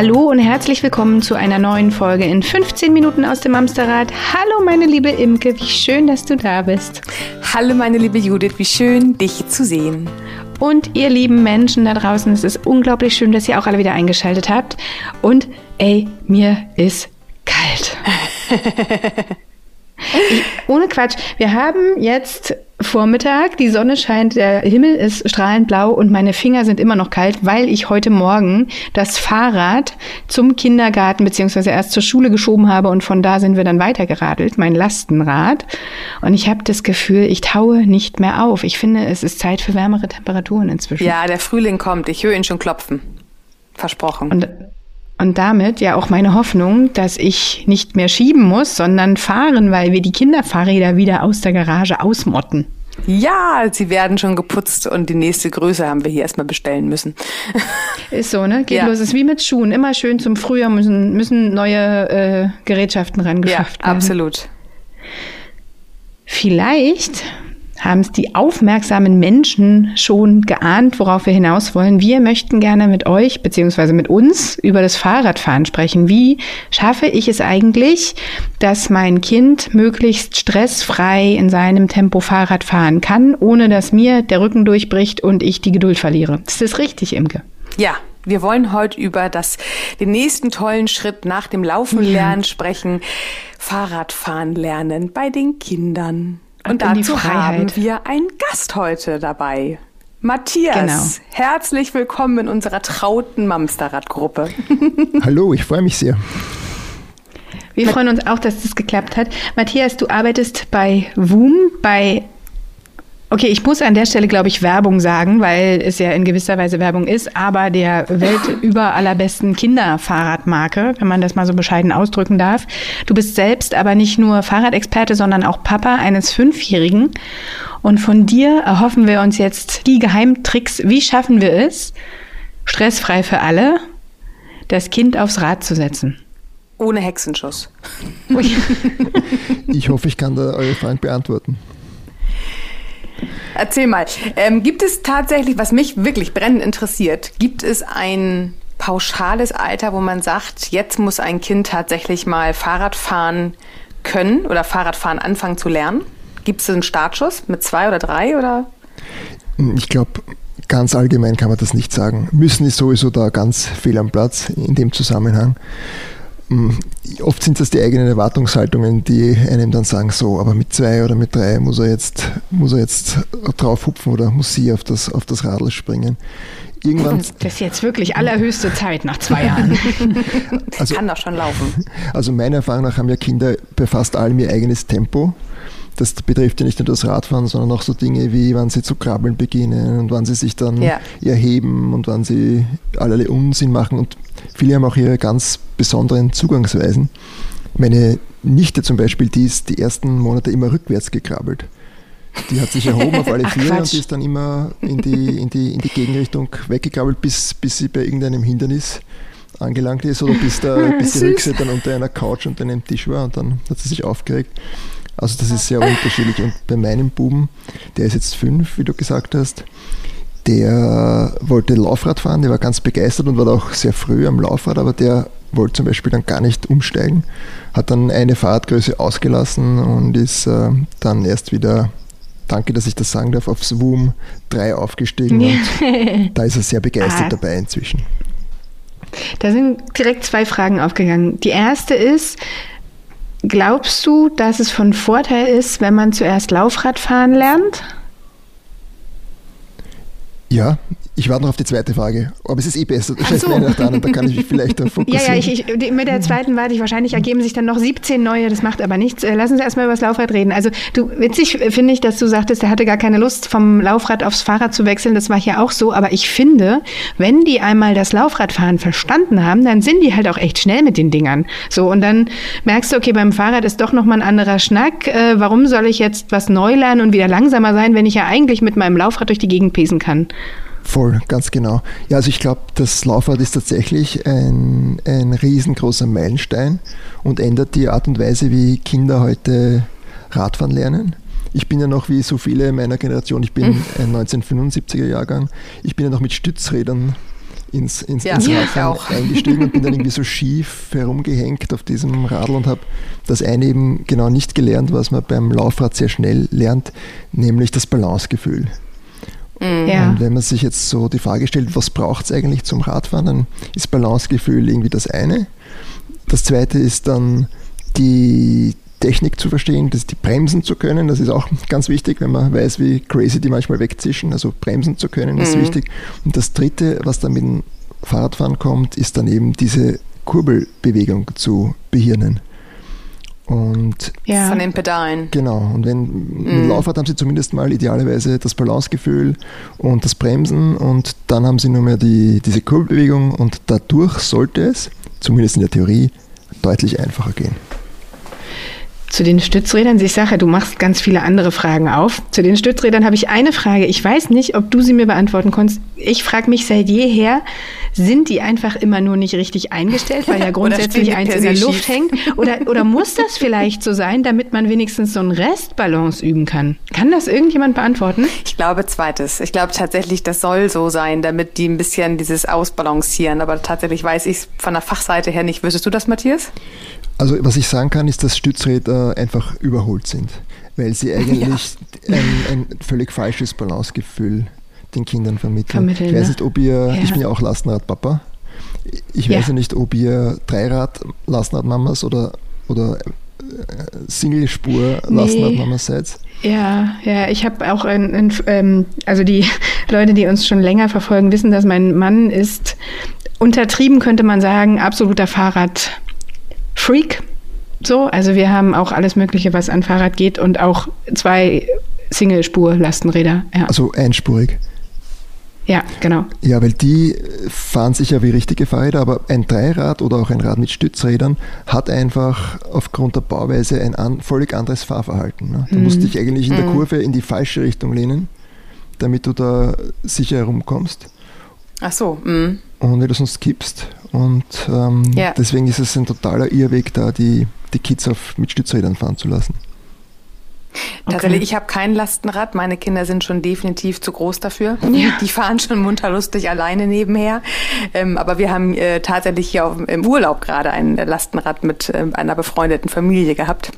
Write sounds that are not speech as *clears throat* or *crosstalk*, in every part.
Hallo und herzlich willkommen zu einer neuen Folge in 15 Minuten aus dem Amsterrad. Hallo meine liebe Imke, wie schön, dass du da bist. Hallo meine liebe Judith, wie schön, dich zu sehen. Und ihr lieben Menschen da draußen, es ist unglaublich schön, dass ihr auch alle wieder eingeschaltet habt. Und ey, mir ist kalt. *laughs* Ich, ohne Quatsch. Wir haben jetzt Vormittag, die Sonne scheint, der Himmel ist strahlend blau und meine Finger sind immer noch kalt, weil ich heute Morgen das Fahrrad zum Kindergarten beziehungsweise erst zur Schule geschoben habe und von da sind wir dann weitergeradelt, mein Lastenrad. Und ich habe das Gefühl, ich taue nicht mehr auf. Ich finde, es ist Zeit für wärmere Temperaturen inzwischen. Ja, der Frühling kommt. Ich höre ihn schon klopfen. Versprochen. Und und damit ja auch meine Hoffnung, dass ich nicht mehr schieben muss, sondern fahren, weil wir die Kinderfahrräder wieder aus der Garage ausmotten. Ja, sie werden schon geputzt und die nächste Größe haben wir hier erstmal bestellen müssen. *laughs* Ist so, ne? Geht ja. los. Ist wie mit Schuhen. Immer schön zum Frühjahr müssen, müssen neue äh, Gerätschaften rangeschafft ja, werden. Absolut. Vielleicht haben es die aufmerksamen Menschen schon geahnt, worauf wir hinaus wollen. Wir möchten gerne mit euch beziehungsweise mit uns über das Fahrradfahren sprechen. Wie schaffe ich es eigentlich, dass mein Kind möglichst stressfrei in seinem Tempo Fahrrad fahren kann, ohne dass mir der Rücken durchbricht und ich die Geduld verliere? Ist das richtig, Imke? Ja, wir wollen heute über das, den nächsten tollen Schritt nach dem Laufen lernen sprechen. Fahrradfahren lernen bei den Kindern. Und dazu haben wir einen Gast heute dabei. Matthias, genau. herzlich willkommen in unserer trauten Mamsterrad-Gruppe. *laughs* Hallo, ich freue mich sehr. Wir freuen uns auch, dass das geklappt hat. Matthias, du arbeitest bei WUM, bei Okay, ich muss an der Stelle, glaube ich, Werbung sagen, weil es ja in gewisser Weise Werbung ist, aber der weltüber *laughs* allerbesten Kinderfahrradmarke, wenn man das mal so bescheiden ausdrücken darf. Du bist selbst aber nicht nur Fahrradexperte, sondern auch Papa eines Fünfjährigen. Und von dir erhoffen wir uns jetzt die Geheimtricks. Wie schaffen wir es, stressfrei für alle, das Kind aufs Rad zu setzen? Ohne Hexenschuss. *laughs* ich hoffe, ich kann da eure Fragen beantworten. Erzähl mal, ähm, gibt es tatsächlich, was mich wirklich brennend interessiert, gibt es ein pauschales Alter, wo man sagt, jetzt muss ein Kind tatsächlich mal Fahrrad fahren können oder Fahrradfahren anfangen zu lernen? Gibt es einen Startschuss mit zwei oder drei oder? Ich glaube, ganz allgemein kann man das nicht sagen. Müssen ist sowieso da ganz fehl am Platz in dem Zusammenhang. Hm, oft sind das die eigenen Erwartungshaltungen, die einem dann sagen, so, aber mit zwei oder mit drei muss er jetzt, muss er jetzt drauf hupfen oder muss sie auf das, auf das Radl springen. Irgendwann das ist jetzt wirklich allerhöchste Zeit nach zwei Jahren. *laughs* also, Kann doch schon laufen. Also meiner Erfahrung nach haben ja Kinder bei fast allem ihr eigenes Tempo. Das betrifft ja nicht nur das Radfahren, sondern auch so Dinge wie, wann sie zu krabbeln beginnen und wann sie sich dann ja. erheben und wann sie allerlei Unsinn machen. Und Viele haben auch ihre ganz besonderen Zugangsweisen. Meine Nichte zum Beispiel, die ist die ersten Monate immer rückwärts gekrabbelt. Die hat sich erhoben auf alle *laughs* Viere und ist dann immer in die, in die, in die Gegenrichtung weggekrabbelt, bis, bis sie bei irgendeinem Hindernis angelangt ist oder bis, der, *laughs* bis die Rückseite dann unter einer Couch und einem Tisch war und dann hat sie sich aufgeregt. Also das ist sehr unterschiedlich. Und bei meinem Buben, der ist jetzt fünf, wie du gesagt hast, der wollte Laufrad fahren, der war ganz begeistert und war auch sehr früh am Laufrad, aber der wollte zum Beispiel dann gar nicht umsteigen, hat dann eine Fahrradgröße ausgelassen und ist äh, dann erst wieder, danke, dass ich das sagen darf, auf Zoom 3 aufgestiegen und *laughs* da ist er sehr begeistert ah. dabei inzwischen. Da sind direkt zwei Fragen aufgegangen. Die erste ist, glaubst du, dass es von Vorteil ist, wenn man zuerst Laufrad fahren lernt? Ja, ich warte noch auf die zweite Frage. Aber es ist eh besser. Heißt, so. dran da kann ich mich vielleicht darauf fokussieren. *laughs* Ja, ja, ich, ich, mit der zweiten warte ich wahrscheinlich, ergeben sich dann noch 17 neue, das macht aber nichts. Äh, lass uns erstmal über das Laufrad reden. Also du, witzig finde ich, dass du sagtest, er hatte gar keine Lust, vom Laufrad aufs Fahrrad zu wechseln. Das war hier auch so. Aber ich finde, wenn die einmal das Laufradfahren verstanden haben, dann sind die halt auch echt schnell mit den Dingern. So, und dann merkst du, okay, beim Fahrrad ist doch nochmal ein anderer Schnack. Äh, warum soll ich jetzt was neu lernen und wieder langsamer sein, wenn ich ja eigentlich mit meinem Laufrad durch die Gegend pesen kann? Voll, ganz genau. Ja, also ich glaube, das Laufrad ist tatsächlich ein, ein riesengroßer Meilenstein und ändert die Art und Weise, wie Kinder heute Radfahren lernen. Ich bin ja noch wie so viele meiner Generation, ich bin ein 1975er Jahrgang, ich bin ja noch mit Stützrädern ins, ins, ja, ins Radfahren eingestiegen und bin dann irgendwie so schief herumgehängt auf diesem Radl und habe das eine eben genau nicht gelernt, was man beim Laufrad sehr schnell lernt, nämlich das Balancegefühl. Mhm. Ja. Und wenn man sich jetzt so die Frage stellt, was braucht es eigentlich zum Radfahren, dann ist Balancegefühl irgendwie das eine. Das zweite ist dann die Technik zu verstehen, das die bremsen zu können. Das ist auch ganz wichtig, wenn man weiß, wie crazy die manchmal wegzischen. Also bremsen zu können ist mhm. wichtig. Und das dritte, was dann mit dem Fahrradfahren kommt, ist dann eben diese Kurbelbewegung zu behirnen. Und ja. Von den Pedalen. Genau. Und wenn mm. mit mhm. Laufrad haben sie zumindest mal idealerweise das Balancegefühl und das Bremsen und dann haben sie nur mehr die, diese Kurbelbewegung und dadurch sollte es, zumindest in der Theorie, deutlich einfacher gehen. Zu den Stützrädern, ich sage, du machst ganz viele andere Fragen auf. Zu den Stützrädern habe ich eine Frage. Ich weiß nicht, ob du sie mir beantworten kannst. Ich frage mich seit jeher, sind die einfach immer nur nicht richtig eingestellt, weil ja *laughs* grundsätzlich eins in der Luft schief. hängt? Oder, oder muss das *laughs* vielleicht so sein, damit man wenigstens so einen Restbalance üben kann? Kann das irgendjemand beantworten? Ich glaube zweites. Ich glaube tatsächlich, das soll so sein, damit die ein bisschen dieses Ausbalancieren. Aber tatsächlich weiß ich es von der Fachseite her nicht. Wüsstest du das, Matthias? Also was ich sagen kann, ist, dass Stützräder einfach überholt sind, weil sie eigentlich *laughs* ja. ein, ein, völlig falsches Balancegefühl den Kindern vermitteln. vermitteln ich weiß nicht, ob ihr, ja. ich bin ja auch Lastenradpapa, ich weiß ja nicht, ob ihr Dreirad Lastenradmamas oder, oder äh, Singlespur Lastenradmamas nee. seid. Ja, ja, ich habe auch ein, ein, ähm, also die *laughs* Leute, die uns schon länger verfolgen, wissen, dass mein Mann ist untertrieben, könnte man sagen, absoluter Fahrrad. Freak. So, also wir haben auch alles Mögliche, was an Fahrrad geht und auch zwei Single-Spur-Lastenräder. Ja. Also einspurig. Ja, genau. Ja, weil die fahren sich ja wie richtige Fahrräder, aber ein Dreirad oder auch ein Rad mit Stützrädern hat einfach aufgrund der Bauweise ein an, völlig anderes Fahrverhalten. Ne? Du mhm. musst dich eigentlich in der mhm. Kurve in die falsche Richtung lehnen, damit du da sicher herumkommst. Ach so. Mhm. Und wenn du sonst kippst. Und ähm, ja. deswegen ist es ein totaler Irrweg, da die, die Kids auf, mit Stützrädern fahren zu lassen. Tatsächlich, okay. ich habe kein Lastenrad. Meine Kinder sind schon definitiv zu groß dafür. Ja. *laughs* Die fahren schon munterlustig alleine nebenher. Ähm, aber wir haben äh, tatsächlich hier auf, im Urlaub gerade ein Lastenrad mit äh, einer befreundeten Familie gehabt.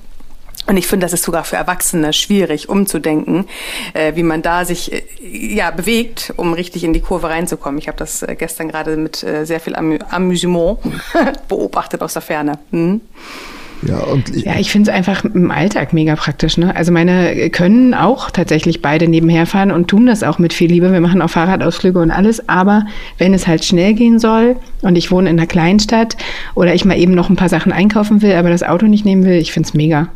Und ich finde, das ist sogar für Erwachsene schwierig umzudenken, äh, wie man da sich äh, ja bewegt, um richtig in die Kurve reinzukommen. Ich habe das äh, gestern gerade mit äh, sehr viel Amü Amüsement *laughs* beobachtet aus der Ferne. Hm? Ja, und ich, ja, ich finde es einfach im Alltag mega praktisch. Ne? Also meine können auch tatsächlich beide nebenher fahren und tun das auch mit viel Liebe. Wir machen auch Fahrradausflüge und alles. Aber wenn es halt schnell gehen soll und ich wohne in einer Kleinstadt oder ich mal eben noch ein paar Sachen einkaufen will, aber das Auto nicht nehmen will, ich finde es mega.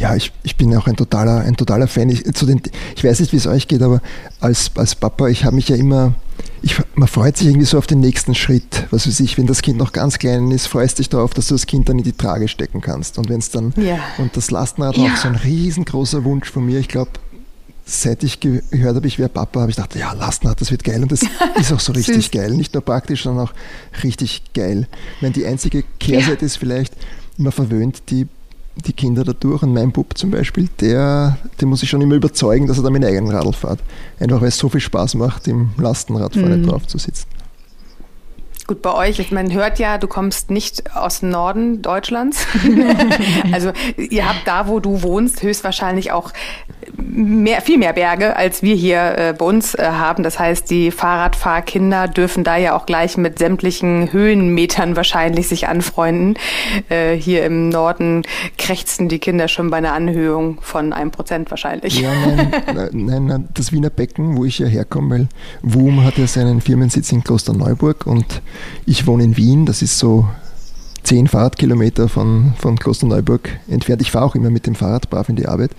Ja, ich, ich bin auch ein totaler, ein totaler Fan. Ich, zu den, ich weiß nicht, wie es euch geht, aber als, als Papa, ich habe mich ja immer, ich, man freut sich irgendwie so auf den nächsten Schritt. Was weiß ich, wenn das Kind noch ganz klein ist, freust dich darauf, dass du das Kind dann in die Trage stecken kannst. Und wenn es dann, ja. und das Lastenrad ja. auch so ein riesengroßer Wunsch von mir. Ich glaube, seit ich gehört habe, ich wäre Papa, habe ich gedacht, ja, Lastenrad, das wird geil. Und das *laughs* ist auch so richtig geil. Nicht nur praktisch, sondern auch richtig geil. Ich meine, die einzige Kehrseite ja. ist vielleicht, man verwöhnt die die Kinder dadurch. Und mein Bub zum Beispiel, der, den muss ich schon immer überzeugen, dass er da mit dem eigenen Radl fährt. Einfach weil es so viel Spaß macht, im Lastenrad vorne mhm. drauf zu sitzen. Gut, bei euch, man hört ja, du kommst nicht aus dem Norden Deutschlands. *laughs* also ihr habt da, wo du wohnst, höchstwahrscheinlich auch mehr, viel mehr Berge, als wir hier äh, bei uns äh, haben. Das heißt, die Fahrradfahrkinder dürfen da ja auch gleich mit sämtlichen Höhenmetern wahrscheinlich sich anfreunden. Äh, hier im Norden krächzen die Kinder schon bei einer Anhöhung von einem Prozent wahrscheinlich. Ja, nein, *laughs* nein, nein, das Wiener Becken, wo ich ja herkomme, weil WUM hat ja seinen Firmensitz in Klosterneuburg und ich wohne in Wien, das ist so zehn Fahrradkilometer von, von Klosterneuburg entfernt. Ich fahre auch immer mit dem Fahrrad brav in die Arbeit.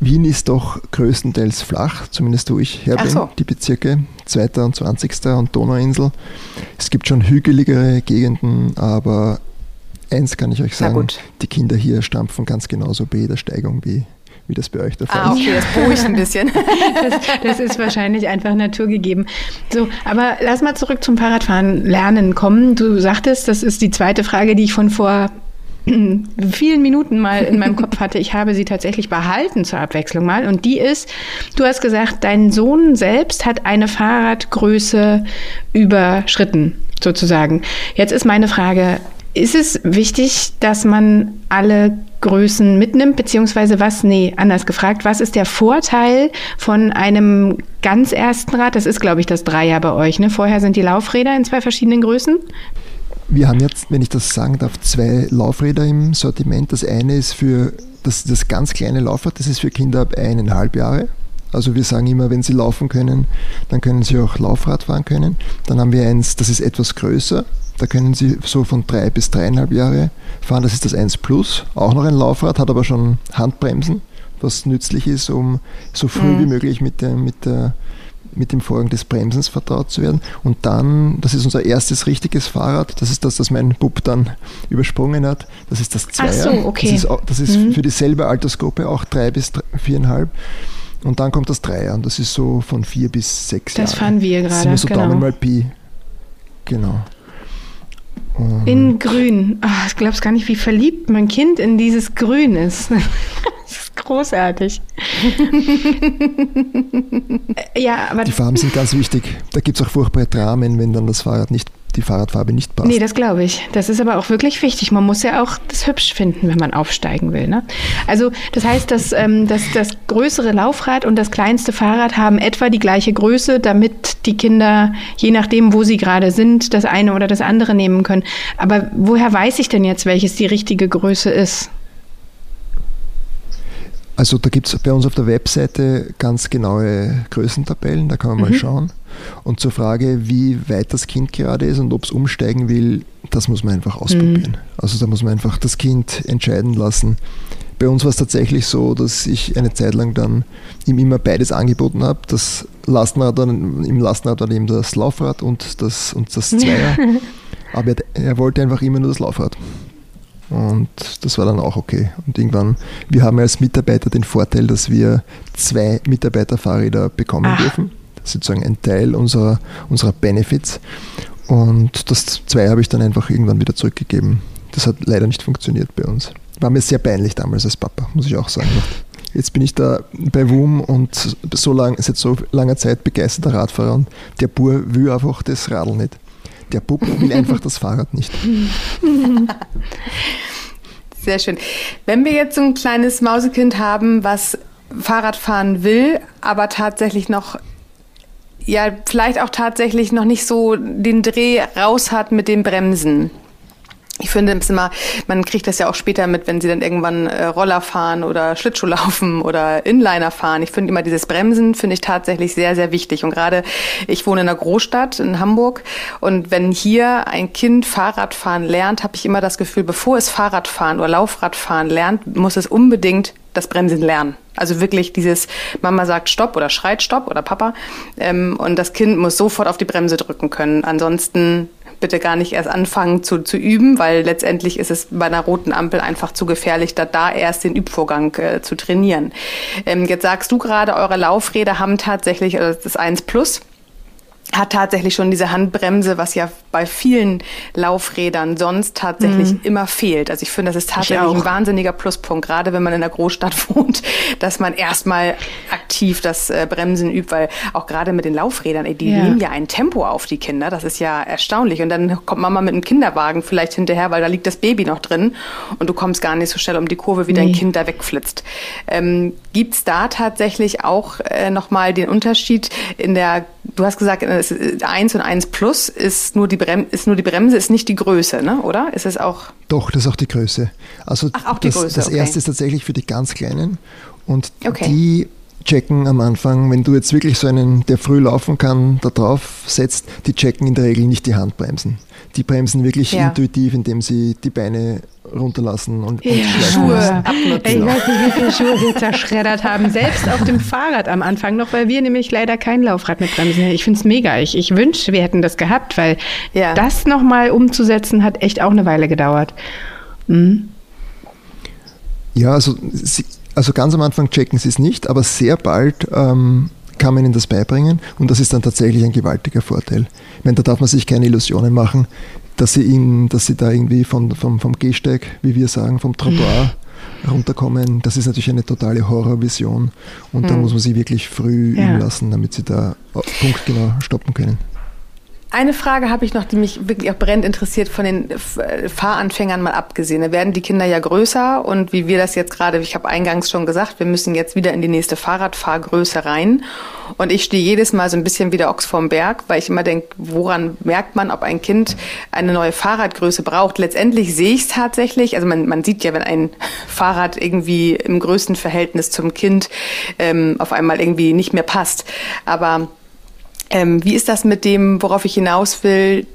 Wien ist doch größtenteils flach, zumindest wo ich her bin, so. die Bezirke 2. und 20. und Donauinsel. Es gibt schon hügeligere Gegenden, aber eins kann ich euch sagen, die Kinder hier stampfen ganz genauso bei jeder Steigung wie wie das bei euch der Fall ah, okay, das beruhigt ein bisschen. *laughs* das, das, ist wahrscheinlich einfach naturgegeben. So, aber lass mal zurück zum Fahrradfahren lernen kommen. Du sagtest, das ist die zweite Frage, die ich von vor *clears throat* vielen Minuten mal in meinem Kopf hatte. Ich habe sie tatsächlich behalten zur Abwechslung mal. Und die ist, du hast gesagt, dein Sohn selbst hat eine Fahrradgröße überschritten, sozusagen. Jetzt ist meine Frage, ist es wichtig, dass man alle Größen mitnimmt, beziehungsweise was, nee, anders gefragt, was ist der Vorteil von einem ganz ersten Rad? Das ist, glaube ich, das Dreier bei euch. Ne? Vorher sind die Laufräder in zwei verschiedenen Größen. Wir haben jetzt, wenn ich das sagen darf, zwei Laufräder im Sortiment. Das eine ist für das, das ganz kleine Laufrad, das ist für Kinder ab eineinhalb Jahre. Also wir sagen immer, wenn sie laufen können, dann können sie auch Laufrad fahren können. Dann haben wir eins, das ist etwas größer. Da können sie so von drei bis dreieinhalb Jahre fahren. Das ist das 1 Plus. Auch noch ein Laufrad, hat aber schon Handbremsen, was nützlich ist, um so früh mhm. wie möglich mit der, mit der mit dem Vorgang des Bremsens vertraut zu werden. Und dann, das ist unser erstes richtiges Fahrrad, das ist das, das mein Bub dann übersprungen hat. Das ist das Zweier. Ach so, okay. Das ist, das ist mhm. für dieselbe Altersgruppe auch drei bis viereinhalb. Und dann kommt das Dreier und das ist so von vier bis sechs Das Jahre. fahren wir gerade. Das sind so genau. Daumen mal Pi. Genau. Und in Grün. Oh, ich glaube es gar nicht, wie verliebt mein Kind in dieses Grün ist. *laughs* das ist großartig. *laughs* ja, aber Die Farben sind ganz wichtig. Da gibt es auch furchtbare Dramen, wenn dann das Fahrrad nicht die Fahrradfarbe nicht passt. Nee, das glaube ich. Das ist aber auch wirklich wichtig. Man muss ja auch das hübsch finden, wenn man aufsteigen will. Ne? Also das heißt, dass, ähm, dass das größere Laufrad und das kleinste Fahrrad haben etwa die gleiche Größe, damit die Kinder, je nachdem, wo sie gerade sind, das eine oder das andere nehmen können. Aber woher weiß ich denn jetzt, welches die richtige Größe ist? Also da gibt es bei uns auf der Webseite ganz genaue Größentabellen, da kann man mhm. mal schauen. Und zur Frage, wie weit das Kind gerade ist und ob es umsteigen will, das muss man einfach ausprobieren. Mhm. Also da muss man einfach das Kind entscheiden lassen. Bei uns war es tatsächlich so, dass ich eine Zeit lang dann ihm immer beides angeboten habe. Das Lastenrad, im Lastenrad war eben das Laufrad und das, und das *laughs* Zweier. Aber er, er wollte einfach immer nur das Laufrad. Und das war dann auch okay. Und irgendwann, wir haben als Mitarbeiter den Vorteil, dass wir zwei Mitarbeiterfahrräder bekommen Ach. dürfen. Das ist sozusagen ein Teil unserer, unserer Benefits. Und das zwei habe ich dann einfach irgendwann wieder zurückgegeben. Das hat leider nicht funktioniert bei uns. War mir sehr peinlich damals als Papa, muss ich auch sagen. Jetzt bin ich da bei WUM und so lang, seit so langer Zeit begeisterter Radfahrer und der Bur will einfach das Radl nicht. Der Bub will einfach das Fahrrad nicht. *laughs* Sehr schön. Wenn wir jetzt so ein kleines Mausekind haben, was Fahrrad fahren will, aber tatsächlich noch ja, vielleicht auch tatsächlich noch nicht so den Dreh raus hat mit dem Bremsen ich finde es immer, man kriegt das ja auch später mit, wenn sie dann irgendwann äh, Roller fahren oder Schlittschuh laufen *laughs* oder Inliner fahren. Ich finde immer dieses Bremsen finde ich tatsächlich sehr, sehr wichtig. Und gerade ich wohne in einer Großstadt in Hamburg und wenn hier ein Kind Fahrradfahren lernt, habe ich immer das Gefühl, bevor es Fahrradfahren oder Laufradfahren lernt, muss es unbedingt das Bremsen lernen. Also wirklich dieses Mama sagt Stopp oder schreit Stopp oder Papa ähm, und das Kind muss sofort auf die Bremse drücken können. Ansonsten bitte gar nicht erst anfangen zu, zu üben, weil letztendlich ist es bei einer roten Ampel einfach zu gefährlich, da, da erst den Übvorgang äh, zu trainieren. Ähm, jetzt sagst du gerade, eure Laufräder haben tatsächlich also das 1 Plus hat tatsächlich schon diese Handbremse, was ja bei vielen Laufrädern sonst tatsächlich mhm. immer fehlt. Also ich finde, das ist tatsächlich ein wahnsinniger Pluspunkt, gerade wenn man in der Großstadt *laughs* wohnt, dass man erstmal aktiv das äh, Bremsen übt, weil auch gerade mit den Laufrädern, die ja. nehmen ja ein Tempo auf die Kinder, das ist ja erstaunlich. Und dann kommt Mama mit einem Kinderwagen vielleicht hinterher, weil da liegt das Baby noch drin und du kommst gar nicht so schnell um die Kurve, wie nee. dein Kind da wegflitzt. Ähm, Gibt es da tatsächlich auch äh, nochmal den Unterschied in der, du hast gesagt, 1 und 1 Plus ist nur die Brem ist nur die Bremse, ist nicht die Größe, ne? oder? Ist es auch? Doch, das ist auch die Größe. Also Ach, auch die das, Größe. Das okay. erste ist tatsächlich für die ganz Kleinen und okay. die checken am Anfang, wenn du jetzt wirklich so einen, der früh laufen kann, da drauf setzt, die checken in der Regel nicht die Handbremsen. Die bremsen wirklich ja. intuitiv, indem sie die Beine runterlassen und, ja. und Schuhe abnutzen. Ich weiß nicht, wie viele Schuhe wir zerschreddert haben, selbst auf dem Fahrrad am Anfang noch, weil wir nämlich leider kein Laufrad mit Bremsen haben. Ich finde es mega. Ich, ich wünsche, wir hätten das gehabt, weil ja. das nochmal umzusetzen hat echt auch eine Weile gedauert. Mhm. Ja, also, sie, also ganz am Anfang checken sie es nicht, aber sehr bald ähm, kann man ihnen das beibringen und das ist dann tatsächlich ein gewaltiger Vorteil. Ich meine, da darf man sich keine Illusionen machen, dass sie, ihn, dass sie da irgendwie von, vom, vom Gehsteig, wie wir sagen, vom Trottoir runterkommen. Das ist natürlich eine totale Horrorvision und mhm. da muss man sie wirklich früh ja. lassen, damit sie da punktgenau stoppen können. Eine Frage habe ich noch, die mich wirklich auch brennend interessiert, von den Fahranfängern mal abgesehen. Da werden die Kinder ja größer und wie wir das jetzt gerade, ich habe eingangs schon gesagt, wir müssen jetzt wieder in die nächste Fahrradfahrgröße rein. Und ich stehe jedes Mal so ein bisschen wie der Ochs vorm Berg, weil ich immer denke, woran merkt man, ob ein Kind eine neue Fahrradgröße braucht? Letztendlich sehe ich es tatsächlich. Also man, man sieht ja, wenn ein Fahrrad irgendwie im größten Verhältnis zum Kind ähm, auf einmal irgendwie nicht mehr passt. Aber ähm, wie ist das mit dem, worauf ich hinaus will?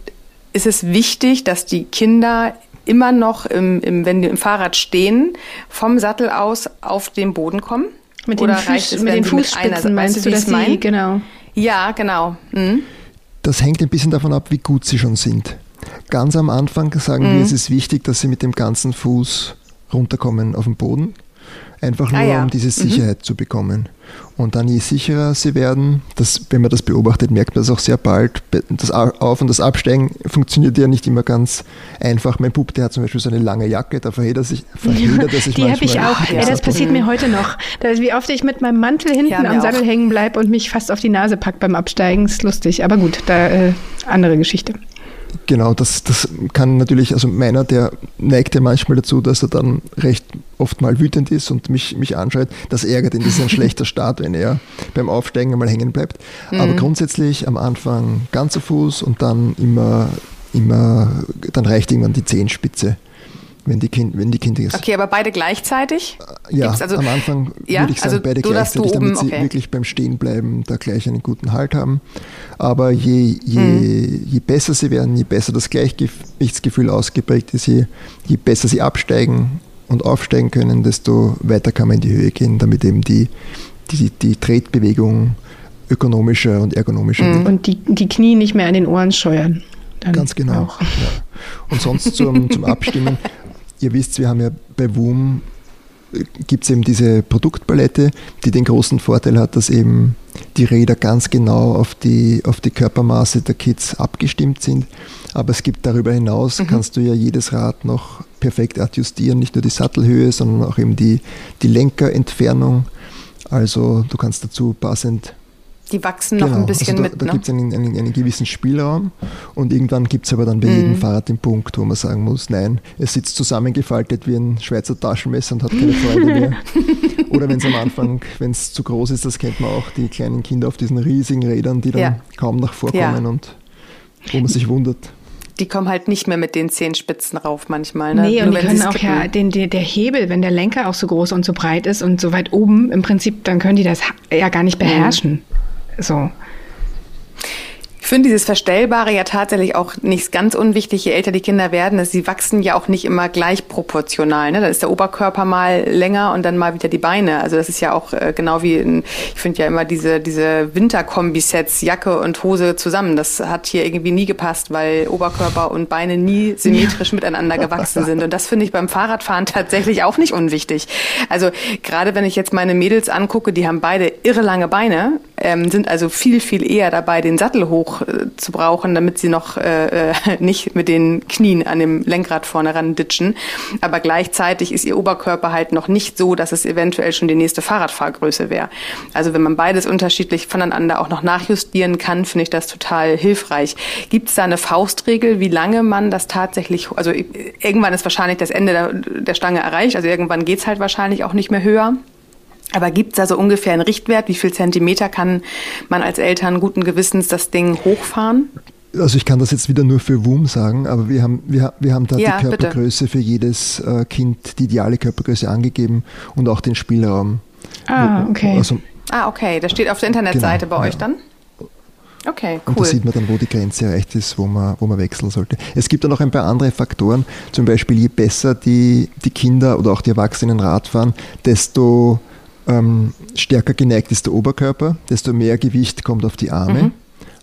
Ist es wichtig, dass die Kinder immer noch, im, im, wenn die im Fahrrad stehen, vom Sattel aus auf den Boden kommen? Mit den, Fuß, es, mit den Fußspitzen mit meinst du, dass sie, genau. Ja, genau. Mhm. Das hängt ein bisschen davon ab, wie gut sie schon sind. Ganz am Anfang sagen mhm. wir, es ist wichtig, dass sie mit dem ganzen Fuß runterkommen auf den Boden. Einfach ah, nur, ah, ja. um diese mhm. Sicherheit mhm. zu bekommen. Und dann je sicherer sie werden, das, wenn man das beobachtet, merkt man das auch sehr bald. Das Auf- und das Absteigen funktioniert ja nicht immer ganz einfach. Mein Bub, der hat zum Beispiel so eine lange Jacke, da verheddert, sich, verheddert er sich Die habe ich auch. Ja, das passiert mir heute noch. Das, wie oft ich mit meinem Mantel hinten ja, am Sattel auch. hängen bleibe und mich fast auf die Nase packt beim Absteigen, ist lustig. Aber gut, da äh, andere Geschichte. Genau, das, das kann natürlich, also meiner, der neigt ja manchmal dazu, dass er dann recht oft mal wütend ist und mich, mich anschreit. Das ärgert ihn, das ist ein *laughs* schlechter Start, wenn er beim Aufsteigen einmal hängen bleibt. Mhm. Aber grundsätzlich am Anfang ganzer Fuß und dann immer, immer, dann reicht irgendwann die Zehenspitze wenn die, kind, wenn die Kinder ist. Okay, aber beide gleichzeitig? Äh, ja, also, am Anfang ja, würde ich sagen, also beide gleichzeitig, damit oben, okay. sie wirklich beim Stehenbleiben da gleich einen guten Halt haben. Aber je, je, mhm. je besser sie werden, je besser das Gleichgewichtsgefühl ausgeprägt ist, je, je besser sie absteigen und aufsteigen können, desto weiter kann man in die Höhe gehen, damit eben die, die, die Tretbewegung ökonomischer und ergonomischer mhm. wird. Und die, die Knie nicht mehr an den Ohren scheuern. Ganz genau. Ja. Und sonst zum, zum Abstimmen. *laughs* Ihr wisst, wir haben ja bei WUM äh, gibt es eben diese Produktpalette, die den großen Vorteil hat, dass eben die Räder ganz genau auf die, auf die Körpermaße der Kids abgestimmt sind. Aber es gibt darüber hinaus, mhm. kannst du ja jedes Rad noch perfekt adjustieren, nicht nur die Sattelhöhe, sondern auch eben die, die Lenkerentfernung. Also du kannst dazu passend die wachsen genau. noch ein bisschen also da, mit. Da ne? gibt es einen, einen, einen, gewissen Spielraum und irgendwann gibt es aber dann bei mhm. jedem Fahrrad den Punkt, wo man sagen muss, nein, es sitzt zusammengefaltet wie ein Schweizer Taschenmesser und hat keine Freude mehr. *laughs* Oder wenn es am Anfang, wenn es zu groß ist, das kennt man auch, die kleinen Kinder auf diesen riesigen Rädern, die dann ja. kaum nach vorkommen ja. und wo man sich wundert die kommen halt nicht mehr mit den Zehenspitzen rauf manchmal. Ne? Nee, und Nur die können auch ja, den, den, der Hebel, wenn der Lenker auch so groß und so breit ist und so weit oben, im Prinzip, dann können die das ja gar nicht beherrschen. Mhm. So. Ich finde dieses Verstellbare ja tatsächlich auch nicht ganz unwichtig, je älter die Kinder werden. Sie wachsen ja auch nicht immer gleich proportional. Ne? Da ist der Oberkörper mal länger und dann mal wieder die Beine. Also das ist ja auch äh, genau wie, in, ich finde ja immer diese, diese Winterkombisets, Jacke und Hose zusammen. Das hat hier irgendwie nie gepasst, weil Oberkörper und Beine nie symmetrisch ja. miteinander gewachsen sind. Und das finde ich beim Fahrradfahren tatsächlich auch nicht unwichtig. Also gerade wenn ich jetzt meine Mädels angucke, die haben beide irre lange Beine, ähm, sind also viel, viel eher dabei, den Sattel hoch äh, zu brauchen, damit sie noch äh, äh, *laughs* nicht mit den Knien an dem Lenkrad vorne ran ditchen. Aber gleichzeitig ist ihr Oberkörper halt noch nicht so, dass es eventuell schon die nächste Fahrradfahrgröße wäre. Also wenn man beides unterschiedlich voneinander auch noch nachjustieren kann, finde ich das total hilfreich. Gibt es da eine Faustregel, wie lange man das tatsächlich, also irgendwann ist wahrscheinlich das Ende der, der Stange erreicht, also irgendwann geht's halt wahrscheinlich auch nicht mehr höher. Aber gibt es da so ungefähr einen Richtwert? Wie viel Zentimeter kann man als Eltern guten Gewissens das Ding hochfahren? Also ich kann das jetzt wieder nur für WUM sagen, aber wir haben, wir, wir haben da ja, die Körpergröße bitte. für jedes äh, Kind, die ideale Körpergröße angegeben und auch den Spielraum. Ah, okay. Also, ah, okay. Das steht auf der Internetseite genau, bei euch ja. dann? Okay, cool. Und da sieht man dann, wo die Grenze erreicht ist, wo man, wo man wechseln sollte. Es gibt dann noch ein paar andere Faktoren. Zum Beispiel, je besser die, die Kinder oder auch die Erwachsenen Rad fahren, desto ähm, stärker geneigt ist der Oberkörper, desto mehr Gewicht kommt auf die Arme. Mhm.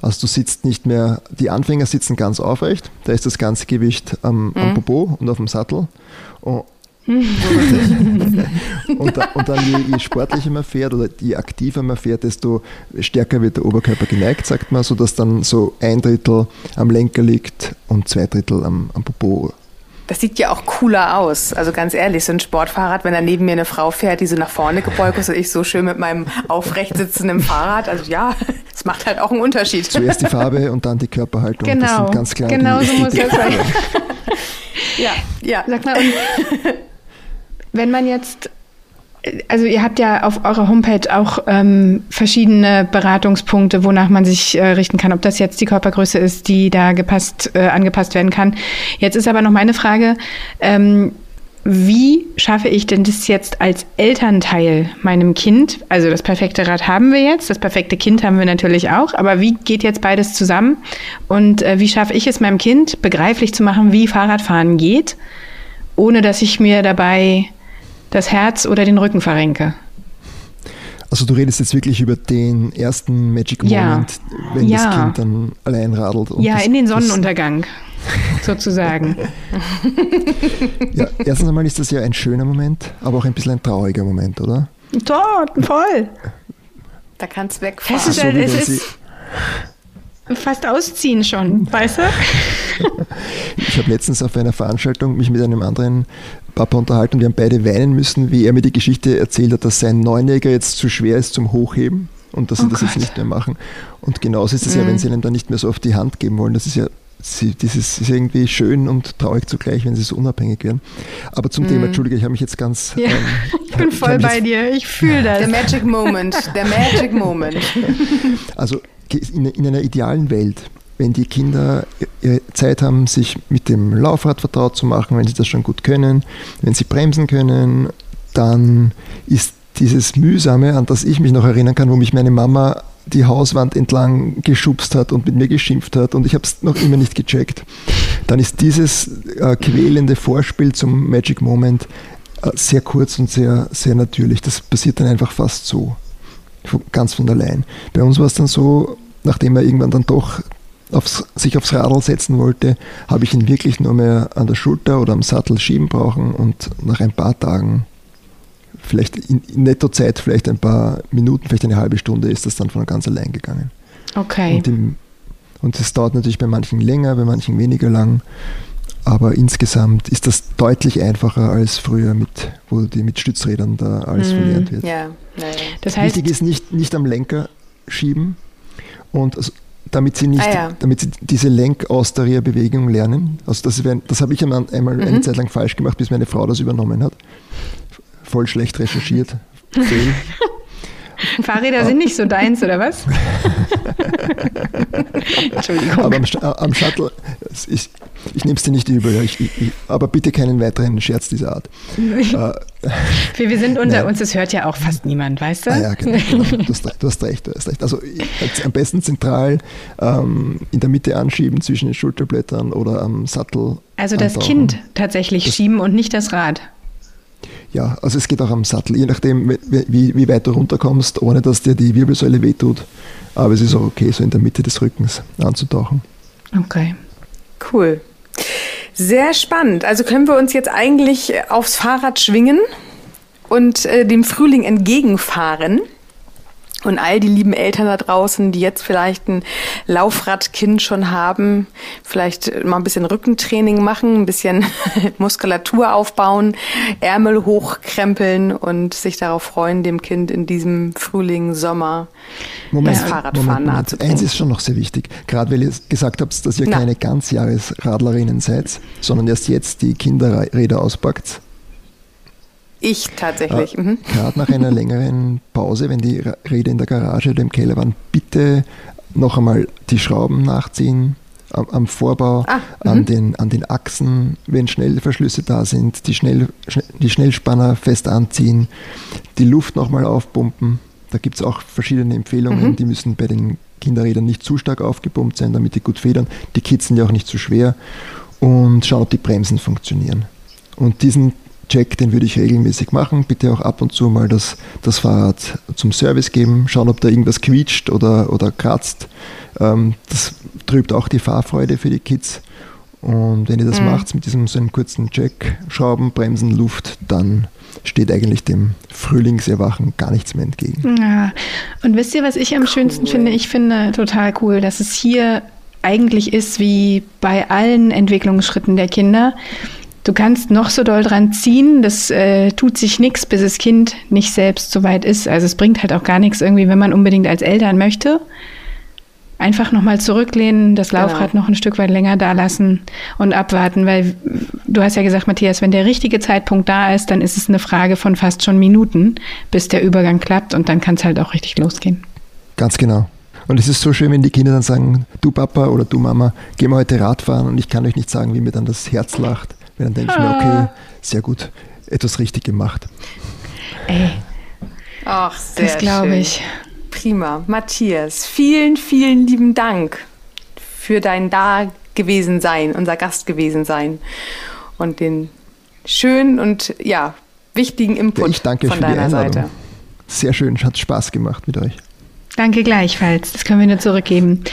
Also du sitzt nicht mehr, die Anfänger sitzen ganz aufrecht, da ist das ganze Gewicht am, mhm. am Popo und auf dem Sattel. Und, *laughs* und, da, und, dann je, je, sportlicher man fährt oder je aktiver man fährt, desto stärker wird der Oberkörper geneigt, sagt man, sodass dann so ein Drittel am Lenker liegt und zwei Drittel am, am Popo das sieht ja auch cooler aus. Also ganz ehrlich, so ein Sportfahrrad, wenn da neben mir eine Frau fährt, die so nach vorne gebeugt ist und ich so schön mit meinem aufrecht sitzenden Fahrrad. Also ja, *laughs* es macht halt auch einen Unterschied. Zuerst die Farbe und dann die Körperhaltung. Genau, das sind ganz klar genau so muss das sein. *laughs* ja, ja. Sag mal, *laughs* wenn man jetzt also ihr habt ja auf eurer Homepage auch ähm, verschiedene Beratungspunkte, wonach man sich äh, richten kann, ob das jetzt die Körpergröße ist, die da gepasst, äh, angepasst werden kann. Jetzt ist aber noch meine Frage, ähm, wie schaffe ich denn das jetzt als Elternteil meinem Kind? Also das perfekte Rad haben wir jetzt, das perfekte Kind haben wir natürlich auch, aber wie geht jetzt beides zusammen? Und äh, wie schaffe ich es meinem Kind begreiflich zu machen, wie Fahrradfahren geht, ohne dass ich mir dabei das Herz oder den Rücken verrenke. Also du redest jetzt wirklich über den ersten Magic Moment, ja. wenn ja. das Kind dann allein radelt. ja, das, in den Sonnenuntergang *laughs* sozusagen. ja, erstens einmal ist das ja ein schöner Moment, aber auch ein bisschen ein trauriger Moment, oder? Toll, voll. Da kannst du wegfahren. Es ist, halt, es ist fast ausziehen schon, weißt du? *laughs* ich habe letztens auf einer Veranstaltung mich mit einem anderen Papa unterhalten und wir haben beide weinen müssen, wie er mir die Geschichte erzählt hat, dass sein Neunjähriger jetzt zu schwer ist zum Hochheben und dass sie oh das Gott. jetzt nicht mehr machen. Und genauso ist es mhm. ja, wenn sie ihnen dann nicht mehr so auf die Hand geben wollen. Das ist ja sie, dieses ist irgendwie schön und traurig zugleich, wenn sie so unabhängig werden. Aber zum mm. Thema, Entschuldige, ich habe mich jetzt ganz. Ja, ähm, ich bin voll ich bei dir, ich fühle das. Der Magic Moment, der Magic Moment. *laughs* Also in, in einer idealen Welt wenn die Kinder Zeit haben, sich mit dem Laufrad vertraut zu machen, wenn sie das schon gut können, wenn sie bremsen können, dann ist dieses Mühsame, an das ich mich noch erinnern kann, wo mich meine Mama die Hauswand entlang geschubst hat und mit mir geschimpft hat und ich habe es noch immer nicht gecheckt, dann ist dieses äh, quälende Vorspiel zum Magic Moment äh, sehr kurz und sehr, sehr natürlich. Das passiert dann einfach fast so, ganz von allein. Bei uns war es dann so, nachdem er irgendwann dann doch aufs, sich aufs Radl setzen wollte, habe ich ihn wirklich nur mehr an der Schulter oder am Sattel schieben brauchen und nach ein paar Tagen, vielleicht in, in Nettozeit, vielleicht ein paar Minuten, vielleicht eine halbe Stunde, ist das dann von ganz allein gegangen. Okay. Und, im, und das dauert natürlich bei manchen länger, bei manchen weniger lang. Aber insgesamt ist das deutlich einfacher als früher, mit, wo die mit Stützrädern da alles mm, verlernt wird. Ja, ja. Das heißt, Wichtig ist nicht, nicht am Lenker schieben und also damit sie nicht, ah, ja. damit sie diese Lenkaustarierbewegung lernen. Also das, das habe ich einmal mhm. eine Zeit lang falsch gemacht, bis meine Frau das übernommen hat. Voll schlecht recherchiert. *laughs* *laughs* Fahrräder sind nicht so deins, oder was? *laughs* Entschuldigung. Aber am, am Shuttle, ich, ich nehme es dir nicht übel, ich, ich, aber bitte keinen weiteren Scherz dieser Art. *laughs* wir, wir sind unter Nein. uns, das hört ja auch fast niemand, weißt du? Ah, ja, genau, genau. Du, hast, du, hast, recht, du hast recht. Also am besten zentral ähm, in der Mitte anschieben zwischen den Schulterblättern oder am Sattel. Also das antauchen. Kind tatsächlich das, schieben und nicht das Rad. Ja, also es geht auch am Sattel, je nachdem, wie, wie weit du runterkommst, ohne dass dir die Wirbelsäule wehtut. Aber es ist auch okay, so in der Mitte des Rückens anzutauchen. Okay. Cool. Sehr spannend. Also können wir uns jetzt eigentlich aufs Fahrrad schwingen und äh, dem Frühling entgegenfahren. Und all die lieben Eltern da draußen, die jetzt vielleicht ein Laufradkind schon haben, vielleicht mal ein bisschen Rückentraining machen, ein bisschen *laughs* Muskulatur aufbauen, Ärmel hochkrempeln und sich darauf freuen, dem Kind in diesem Frühling, Sommer Moment, das Fahrradfahren nahezubringen. Eins ist schon noch sehr wichtig, gerade weil ihr gesagt habt, dass ihr Na. keine Ganzjahresradlerinnen seid, sondern erst jetzt die Kinderräder auspackt ich tatsächlich. Äh, mhm. Gerade nach einer längeren Pause, wenn die Räder in der Garage oder im Keller waren, bitte noch einmal die Schrauben nachziehen am, am Vorbau, ah, an, mhm. den, an den Achsen, wenn Schnellverschlüsse da sind, die, Schnell, die Schnellspanner fest anziehen, die Luft nochmal aufpumpen. Da gibt es auch verschiedene Empfehlungen, mhm. die müssen bei den Kinderrädern nicht zu stark aufgepumpt sein, damit die gut federn. Die Kids sind ja auch nicht zu schwer. Und schauen, ob die Bremsen funktionieren. Und diesen Check, den würde ich regelmäßig machen. Bitte auch ab und zu mal das, das Fahrrad zum Service geben, schauen, ob da irgendwas quietscht oder, oder kratzt. Ähm, das trübt auch die Fahrfreude für die Kids. Und wenn ihr das mhm. macht mit diesem so einem kurzen Check, Schrauben, Bremsen, Luft, dann steht eigentlich dem Frühlingserwachen gar nichts mehr entgegen. Ja. Und wisst ihr, was ich am cool. schönsten finde? Ich finde total cool, dass es hier eigentlich ist wie bei allen Entwicklungsschritten der Kinder. Du kannst noch so doll dran ziehen, das äh, tut sich nichts, bis das Kind nicht selbst so weit ist. Also es bringt halt auch gar nichts irgendwie, wenn man unbedingt als Eltern möchte. Einfach nochmal zurücklehnen, das genau. Laufrad genau. noch ein Stück weit länger da lassen und abwarten, weil du hast ja gesagt, Matthias, wenn der richtige Zeitpunkt da ist, dann ist es eine Frage von fast schon Minuten, bis der Übergang klappt und dann kann es halt auch richtig losgehen. Ganz genau. Und es ist so schön, wenn die Kinder dann sagen, du Papa oder du Mama, gehen wir heute Radfahren und ich kann euch nicht sagen, wie mir dann das Herz lacht. Weil dann denke ich mir, okay, sehr gut, etwas richtig gemacht. Ey. Ach, sehr Das glaube ich. Prima. Matthias, vielen, vielen lieben Dank für dein Dagewesensein, unser Gast gewesen sein und den schönen und ja, wichtigen Input ja, ich danke von für deiner die Seite. Sehr schön, hat Spaß gemacht mit euch. Danke gleichfalls. Das können wir nur zurückgeben.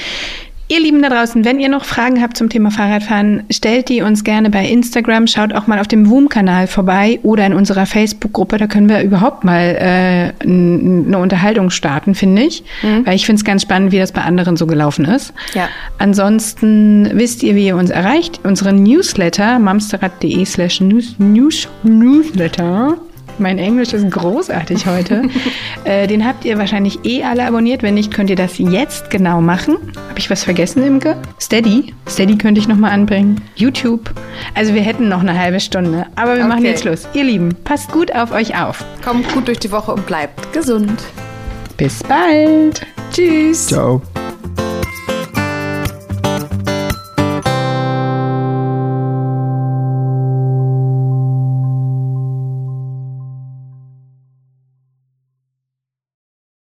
Ihr Lieben da draußen, wenn ihr noch Fragen habt zum Thema Fahrradfahren, stellt die uns gerne bei Instagram. Schaut auch mal auf dem WOOM-Kanal vorbei oder in unserer Facebook-Gruppe. Da können wir überhaupt mal äh, eine Unterhaltung starten, finde ich. Mhm. Weil ich finde es ganz spannend, wie das bei anderen so gelaufen ist. Ja. Ansonsten wisst ihr, wie ihr uns erreicht. Unsere Newsletter, mamsterrad.de slash newsletter mein Englisch ist großartig heute. *laughs* äh, den habt ihr wahrscheinlich eh alle abonniert. Wenn nicht, könnt ihr das jetzt genau machen. Habe ich was vergessen, Imke? Steady. Steady könnte ich nochmal anbringen. YouTube. Also wir hätten noch eine halbe Stunde. Aber wir okay. machen jetzt Schluss. Ihr Lieben, passt gut auf euch auf. Kommt gut durch die Woche und bleibt gesund. Bis bald. Tschüss. Ciao.